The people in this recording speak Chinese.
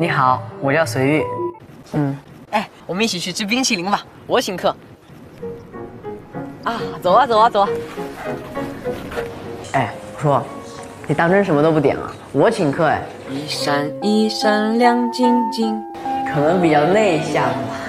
你好，我叫随玉。嗯，哎，我们一起去吃冰淇淋吧，我请客。啊，走啊走啊走啊！哎，我说，你当真什么都不点啊？我请客哎。一闪一闪亮晶晶，可能比较内向吧。